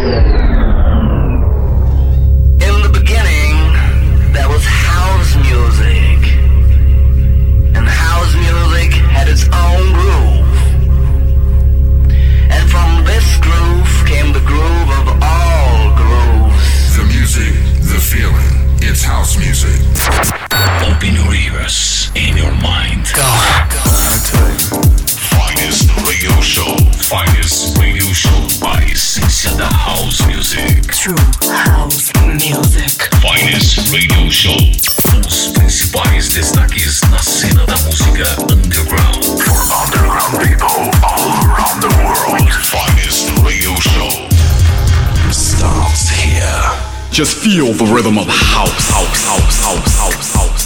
Yeah. Just feel the rhythm of house, house, house, house, house, house.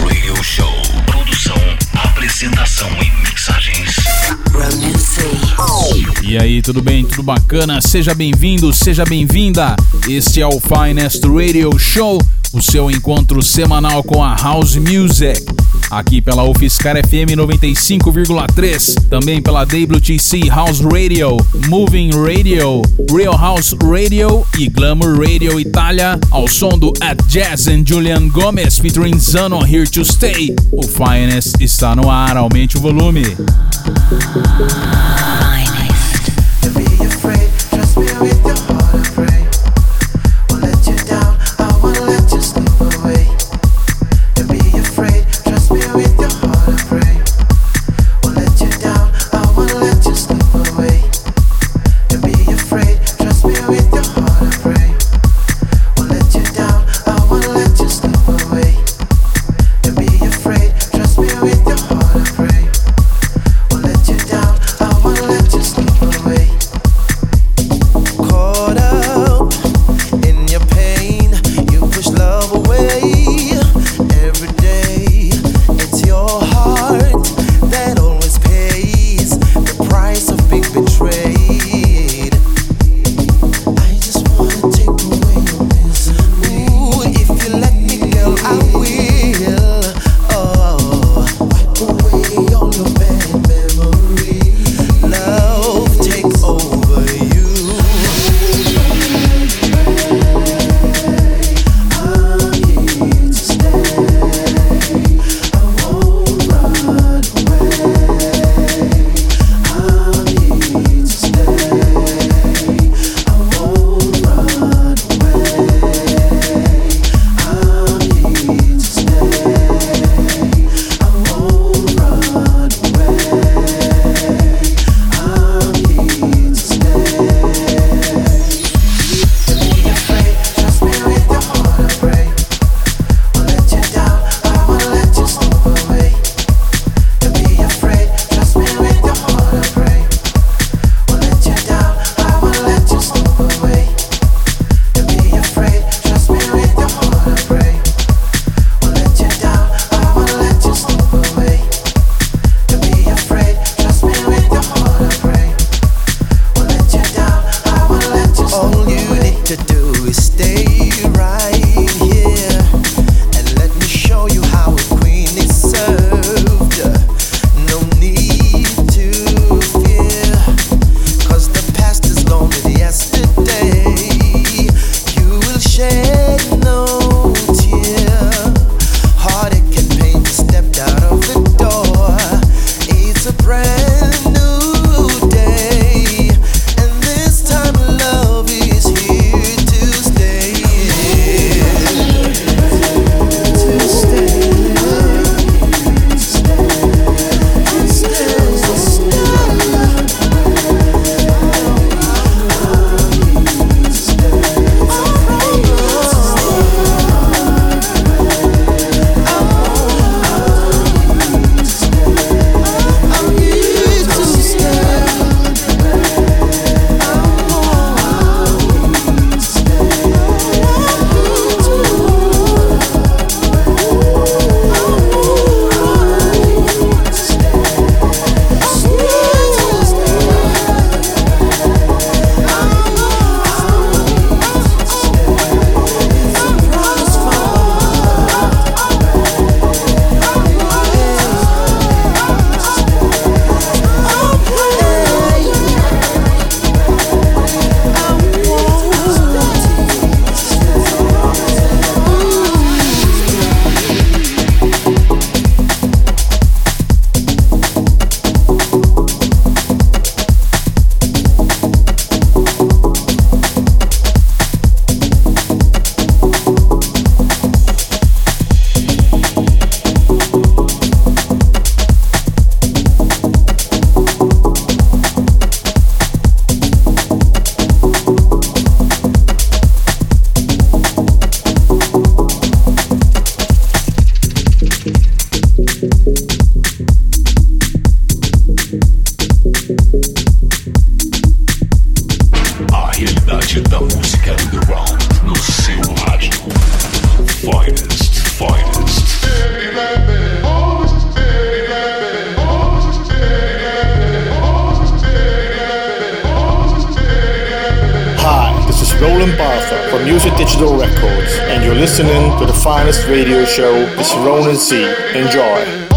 Radio Show. Produção, apresentação e mixagens. E aí, tudo bem? Tudo bacana? Seja bem-vindo, seja bem-vinda. Este é o Finest Radio Show, o seu encontro semanal com a House Music aqui pela UFSCar FM 95,3, também pela WTC House Radio, Moving Radio, Real House Radio e Glamour Radio Itália, ao som do At Jazz and Julian Gomez featuring Zano Here to Stay. O Finest está no ar, aumente o volume. Finest. Show, It's Ronan C. Enjoy.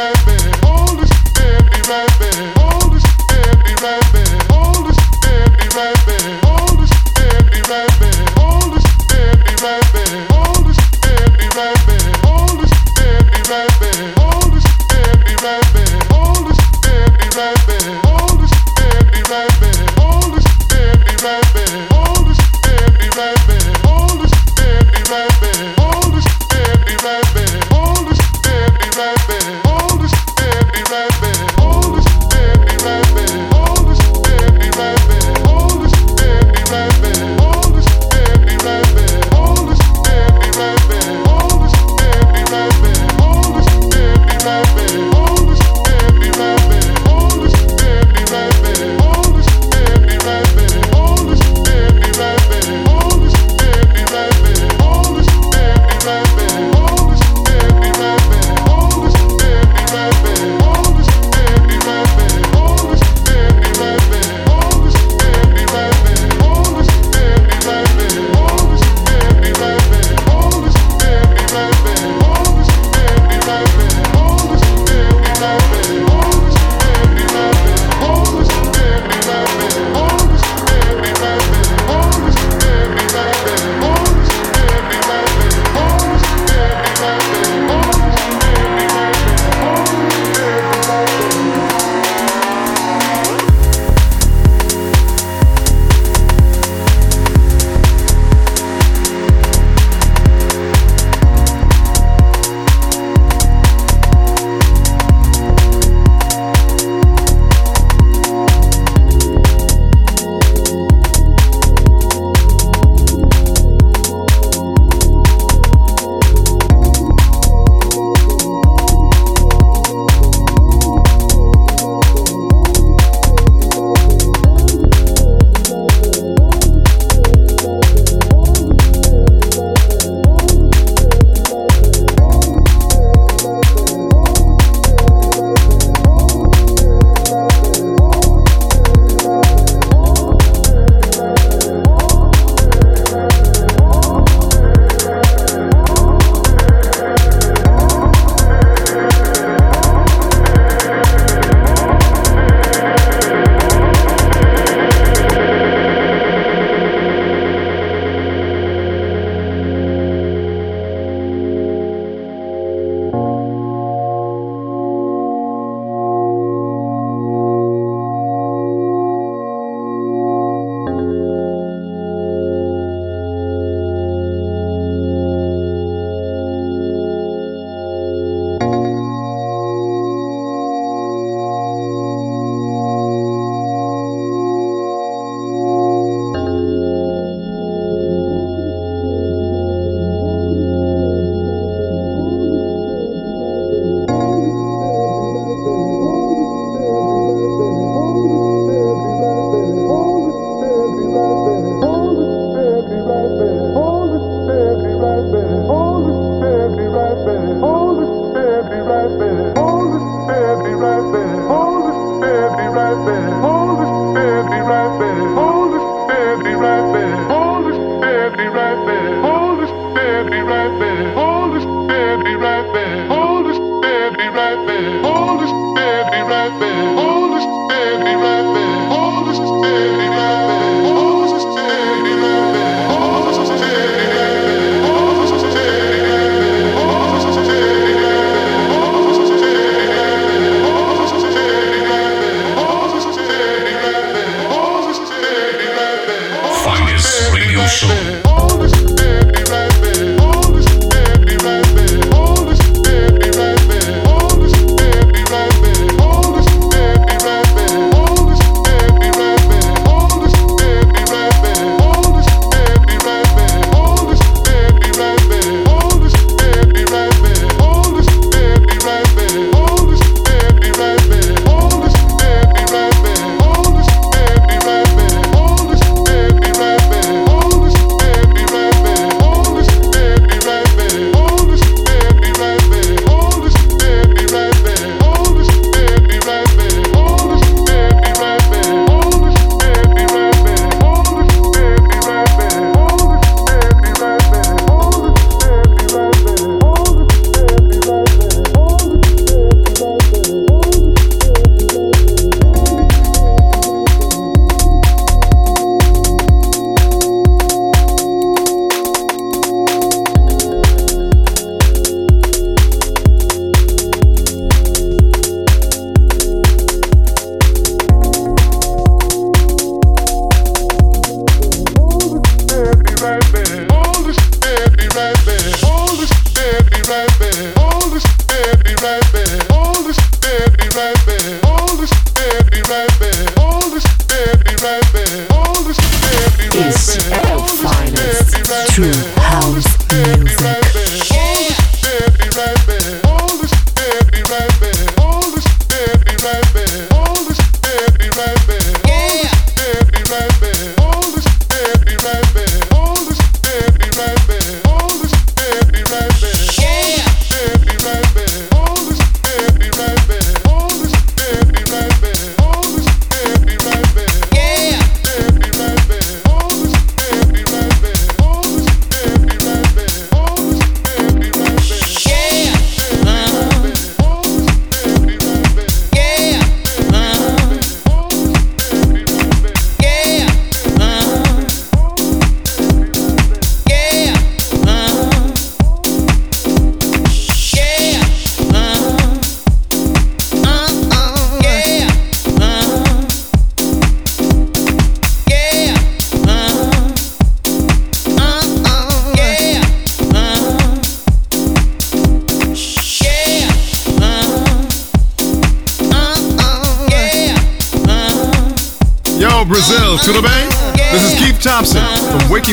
baby.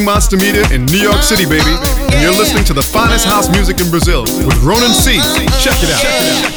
Monster Media in New York City, baby. And you're listening to the finest house music in Brazil with Ronan C. Check it out. Check it out.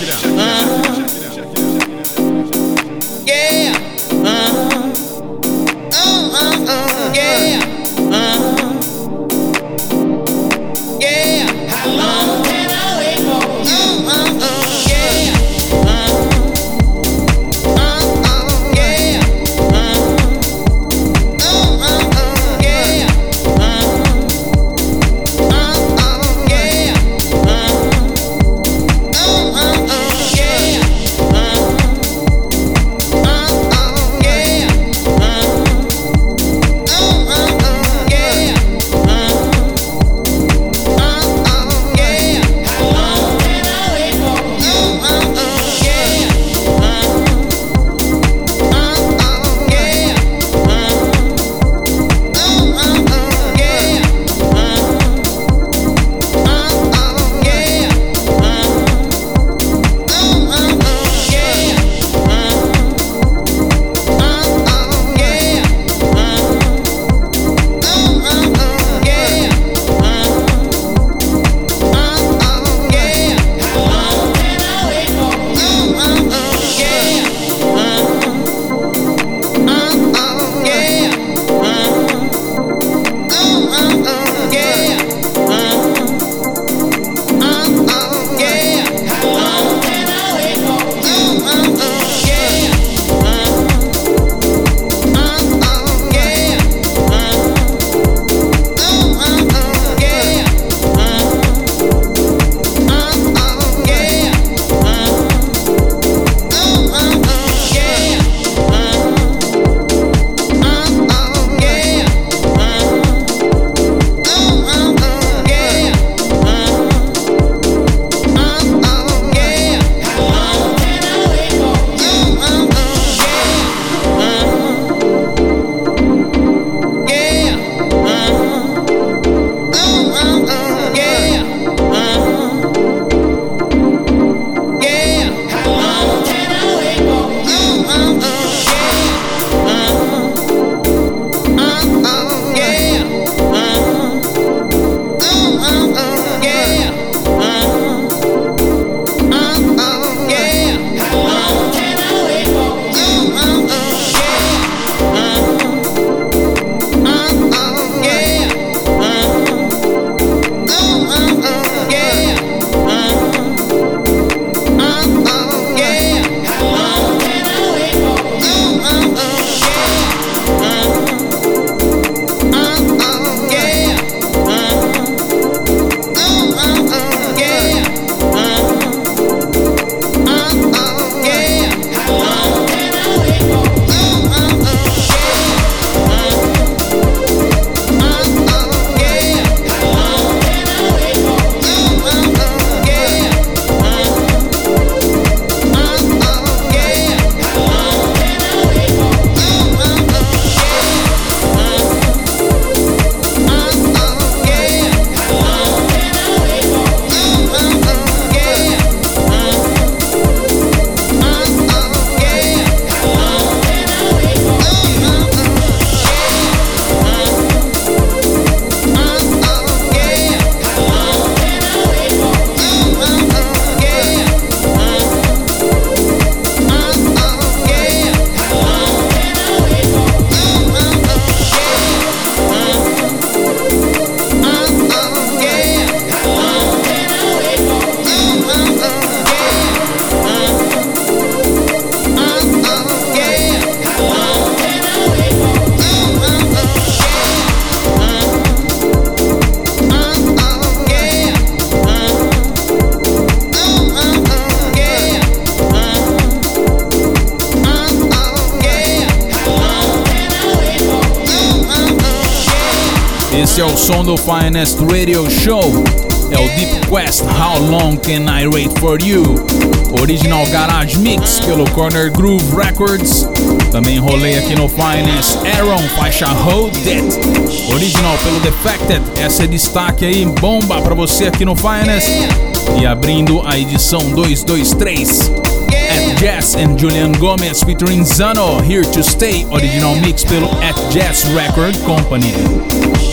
Radio Show. É o Deep Quest How Long Can I Wait For You? Original Garage Mix pelo Corner Groove Records. Também rolei aqui no Finest Aaron, faixa Hold It. Original pelo Defected. Essa é destaque aí, bomba pra você aqui no Finest. E abrindo a edição 223. Jazz and Julian Gomez featuring Zano, Here to Stay, original mix pelo At Jazz Record Company.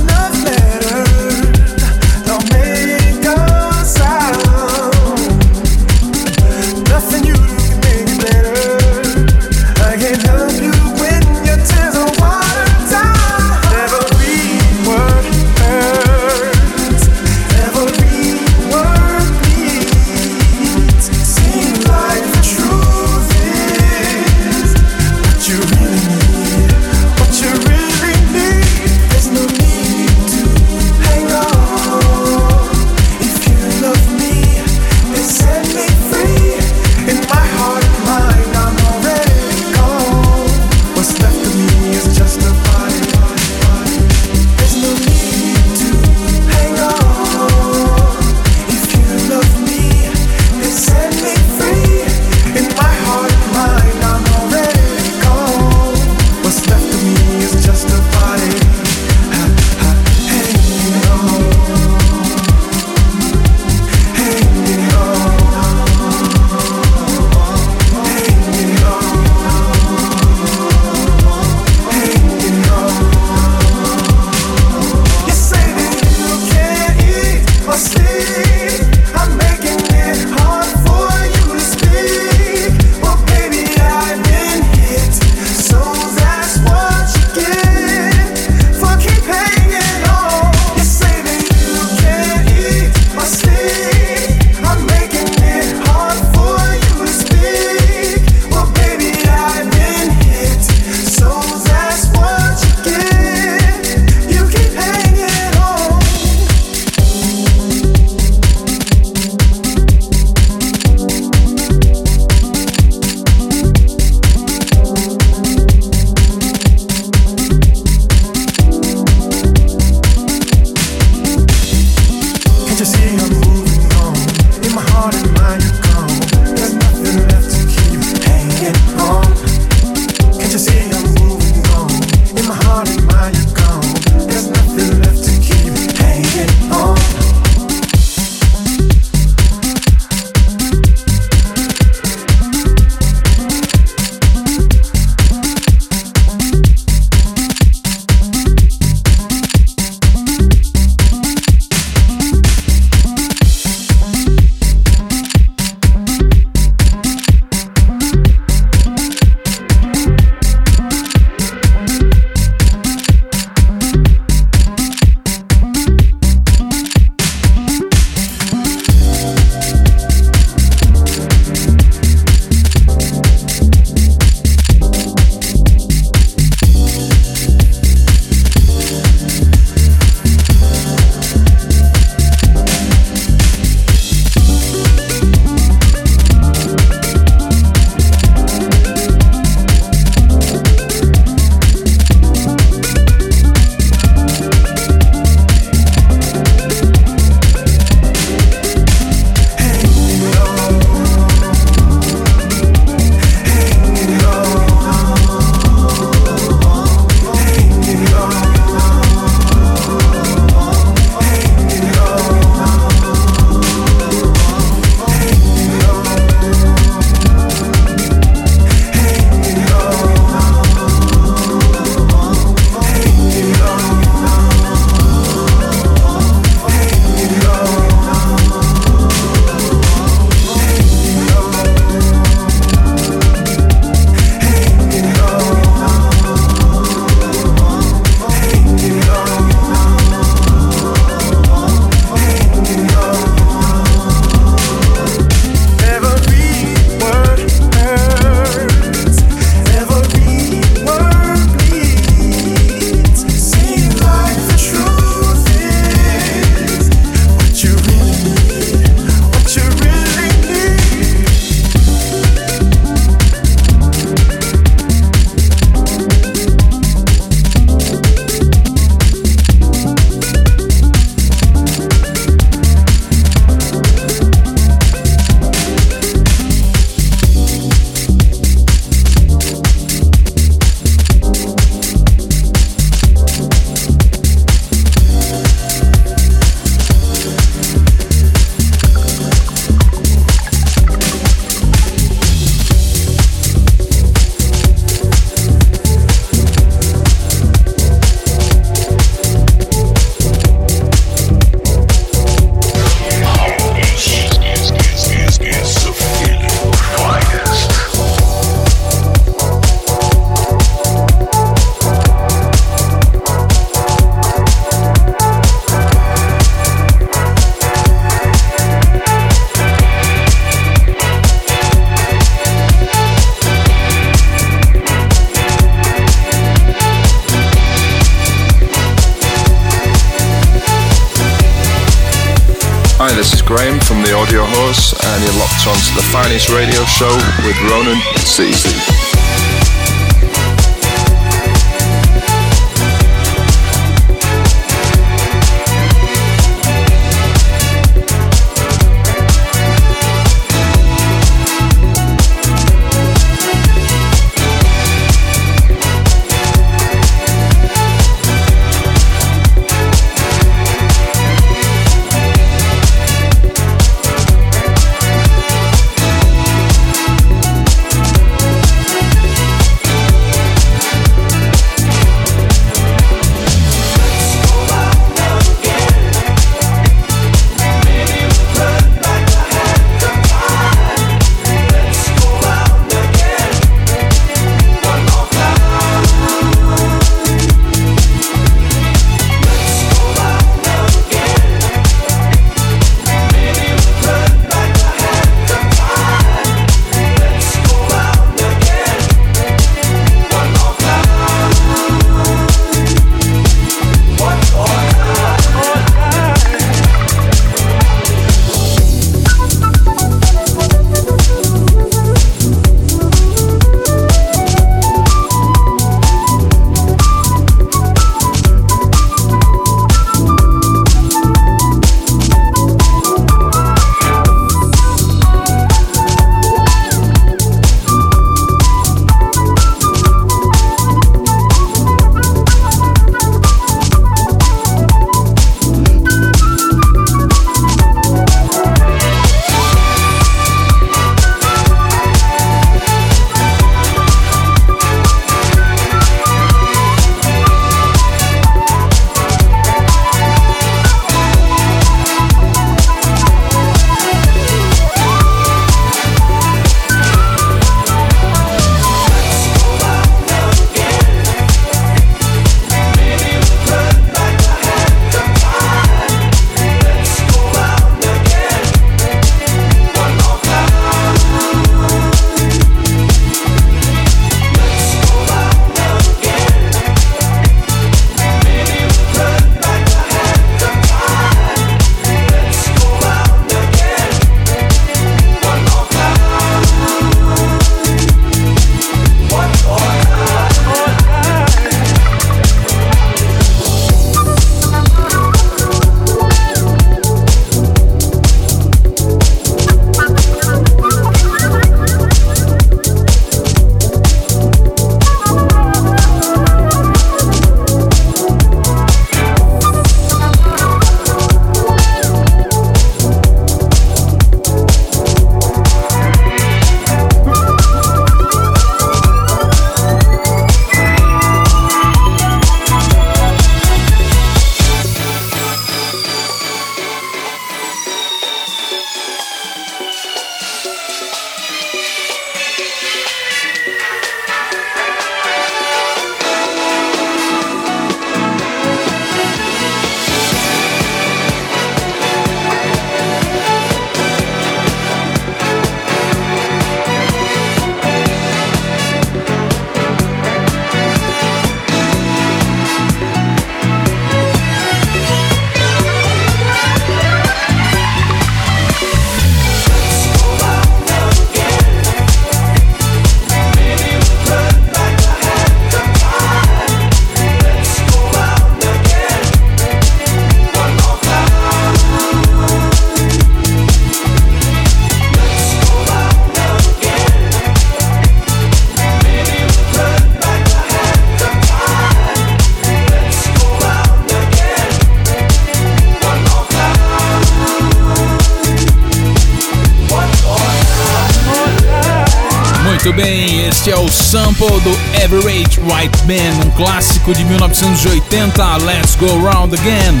Sample do Average White Man, um clássico de 1980, Let's Go Round Again.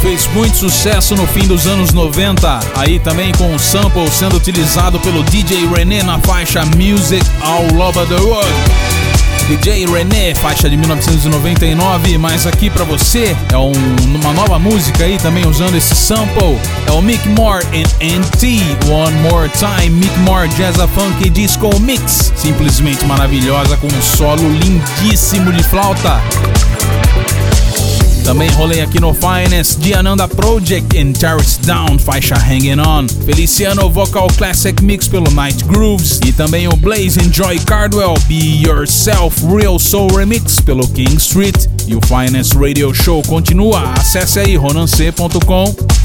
Fez muito sucesso no fim dos anos 90, aí também com o sample sendo utilizado pelo DJ René na faixa Music All Over the World. DJ René, faixa de 1999, mas aqui para você é um, uma nova música aí também usando esse sample. É o Mick Moore and NT, One More Time, Mick Moore Jazz Funk Disco Mix. Simplesmente maravilhosa com um solo lindíssimo de flauta. Também rolei aqui no Finest de Ananda Project em Terrace Down, faixa Hanging On. Feliciano Vocal Classic Mix pelo Night Grooves. E também o Blaze Enjoy Cardwell Be Yourself Real Soul Remix pelo King Street. E o Finest Radio Show continua. Acesse aí ronance.com.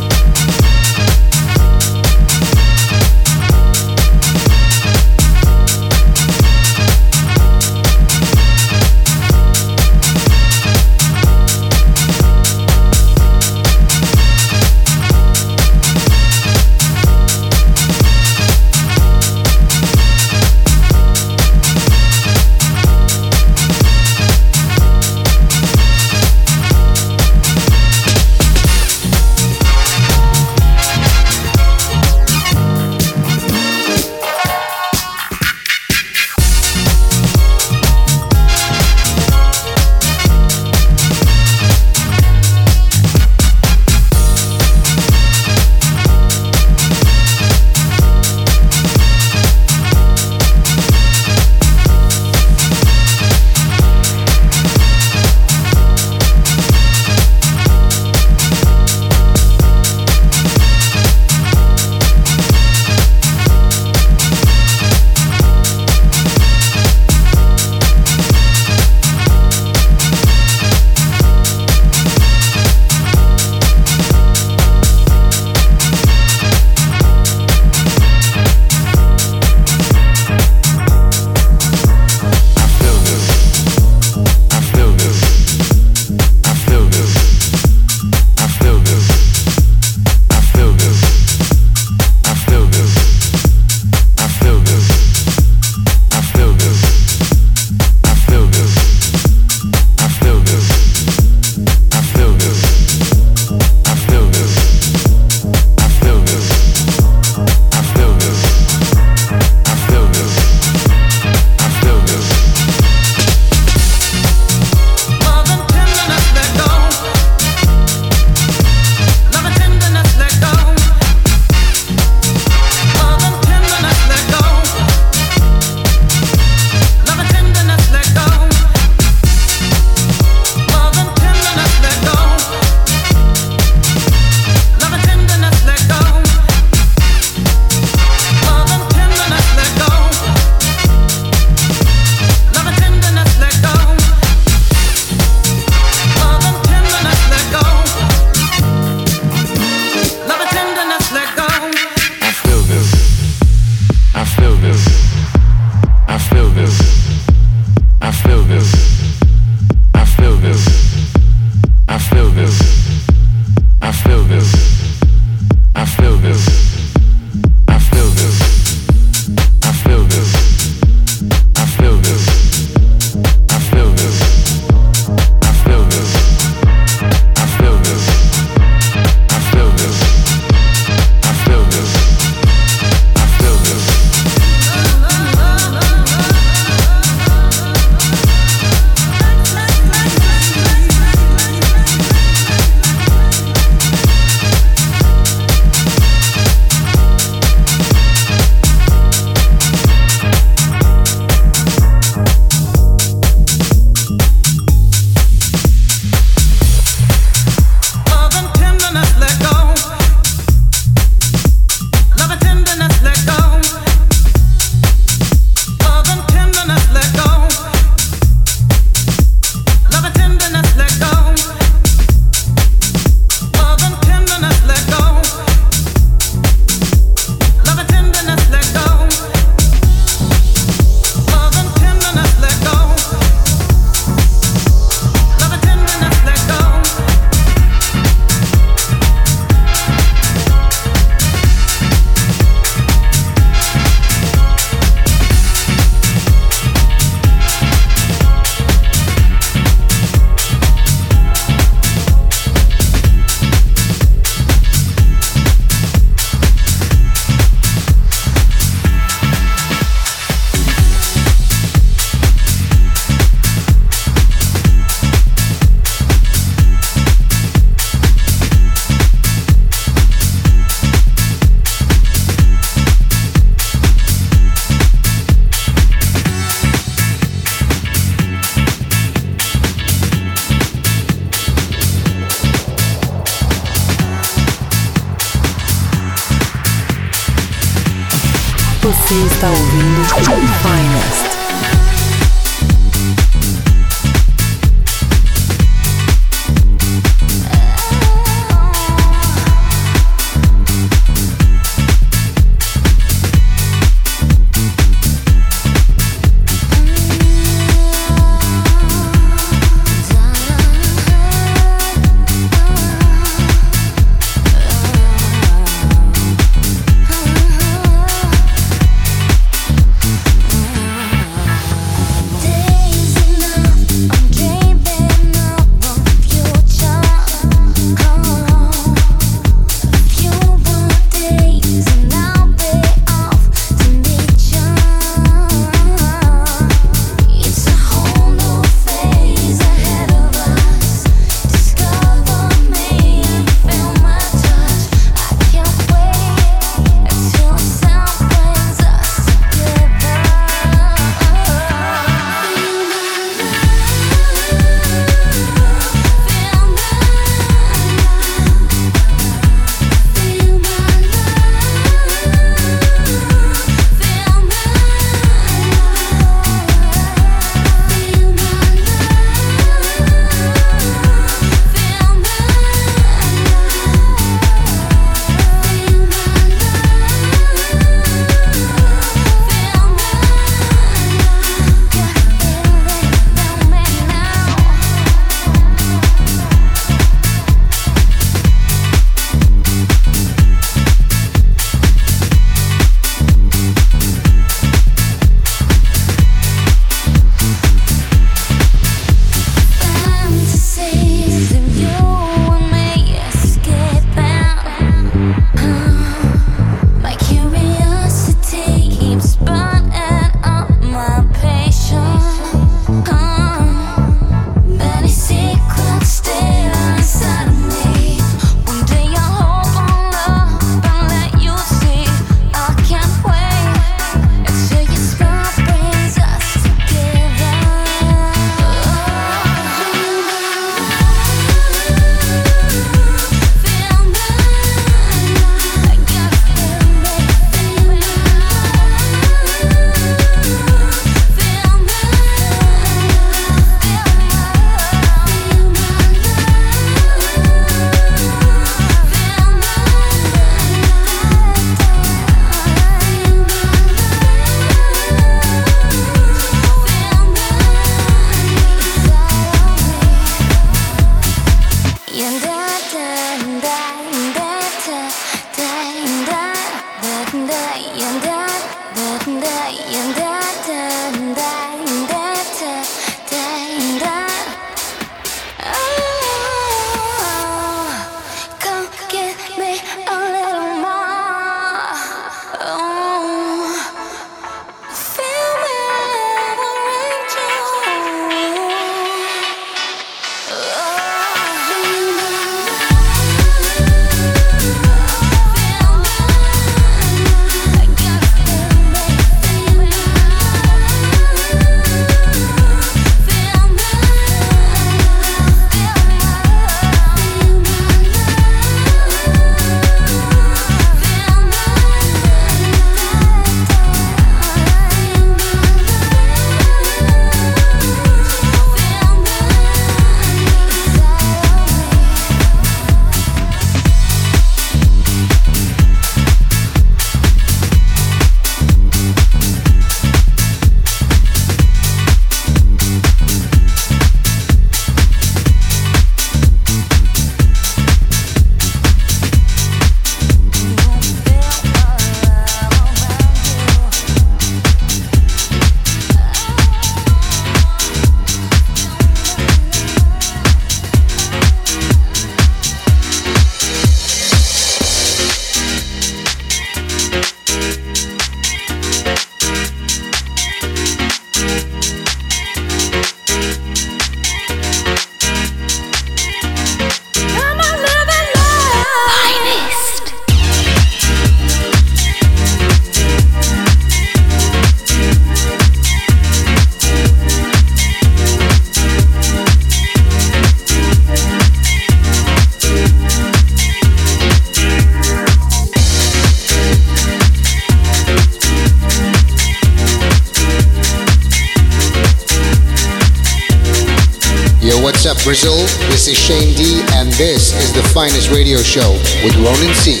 finest radio show with Ronan C.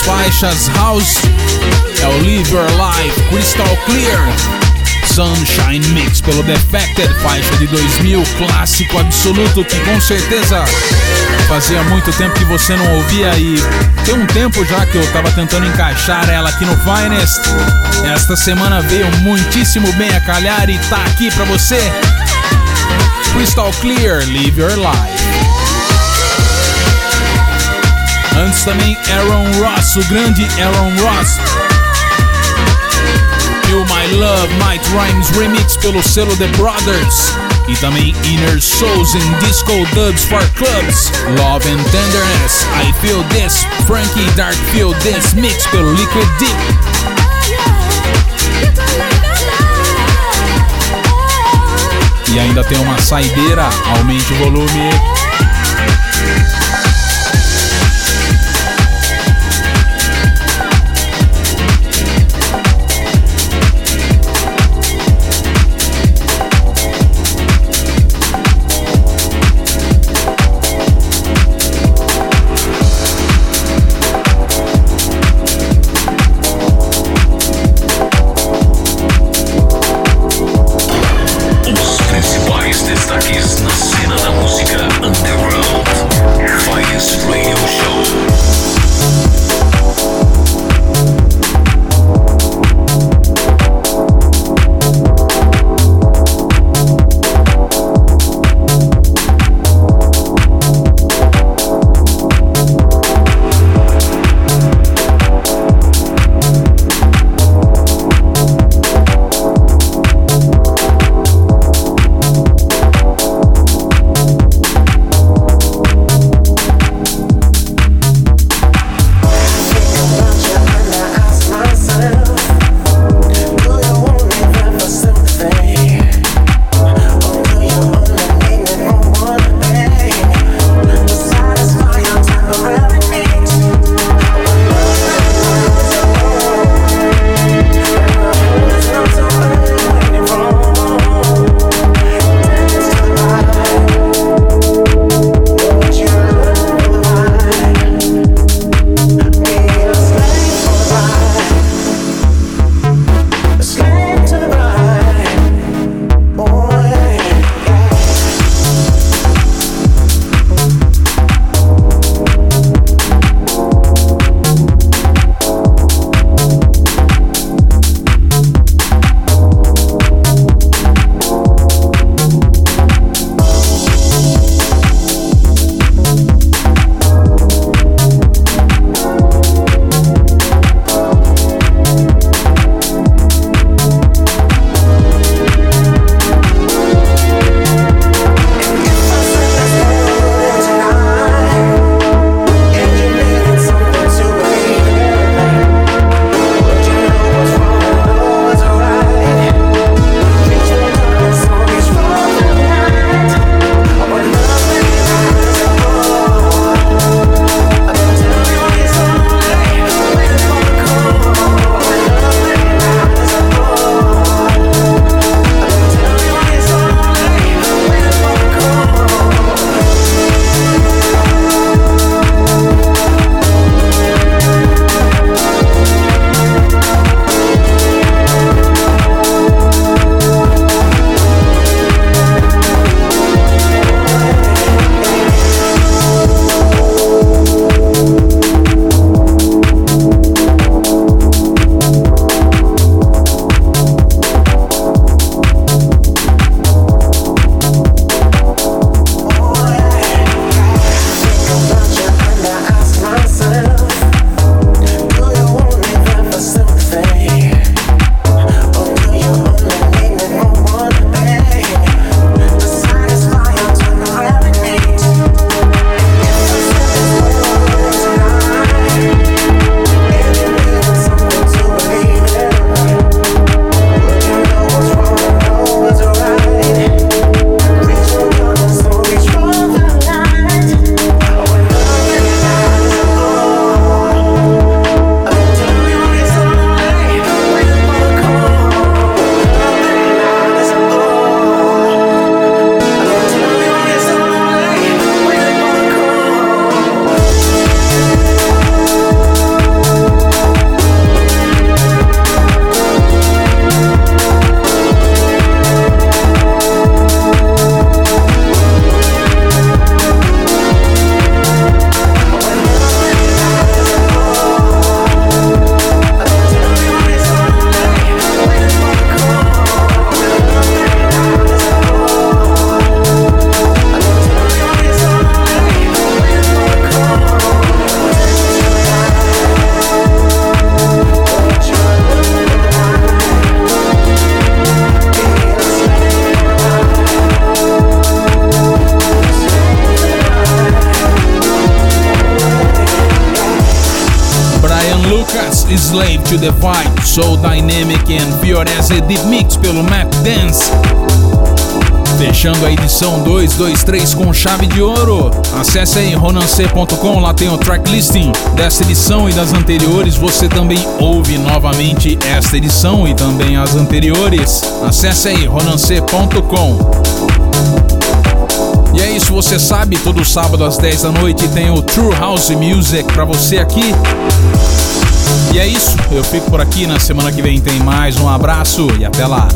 faixas House é o Live Your Life Crystal Clear Sunshine Mix pelo Defected, faixa de 2000, clássico absoluto que com certeza fazia muito tempo que você não ouvia e tem um tempo já que eu tava tentando encaixar ela aqui no Finest. Esta semana veio muitíssimo bem a calhar e tá aqui pra você. Crystal Clear, Live Your Life. Antes também Aaron Ross, o grande Aaron Ross. O My Love, Night Rhymes Remix pelo selo The Brothers. E também Inner Souls in Disco Dubs for Clubs. Love and Tenderness, I Feel This. Frankie Dark Feel This Mix pelo Liquid Deep. E ainda tem uma saideira, aumente o volume. To Vibe, Soul Dynamic and Fiorese Deep Mix pelo Matt Dance. Fechando a edição 223 com chave de ouro. Acesse aí ronance.com, lá tem o tracklisting dessa edição e das anteriores. Você também ouve novamente esta edição e também as anteriores. Acesse aí ronance.com. E é isso, você sabe, todo sábado às 10 da noite tem o True House Music para você aqui. E é isso, eu fico por aqui, na semana que vem tem mais. Um abraço e até lá.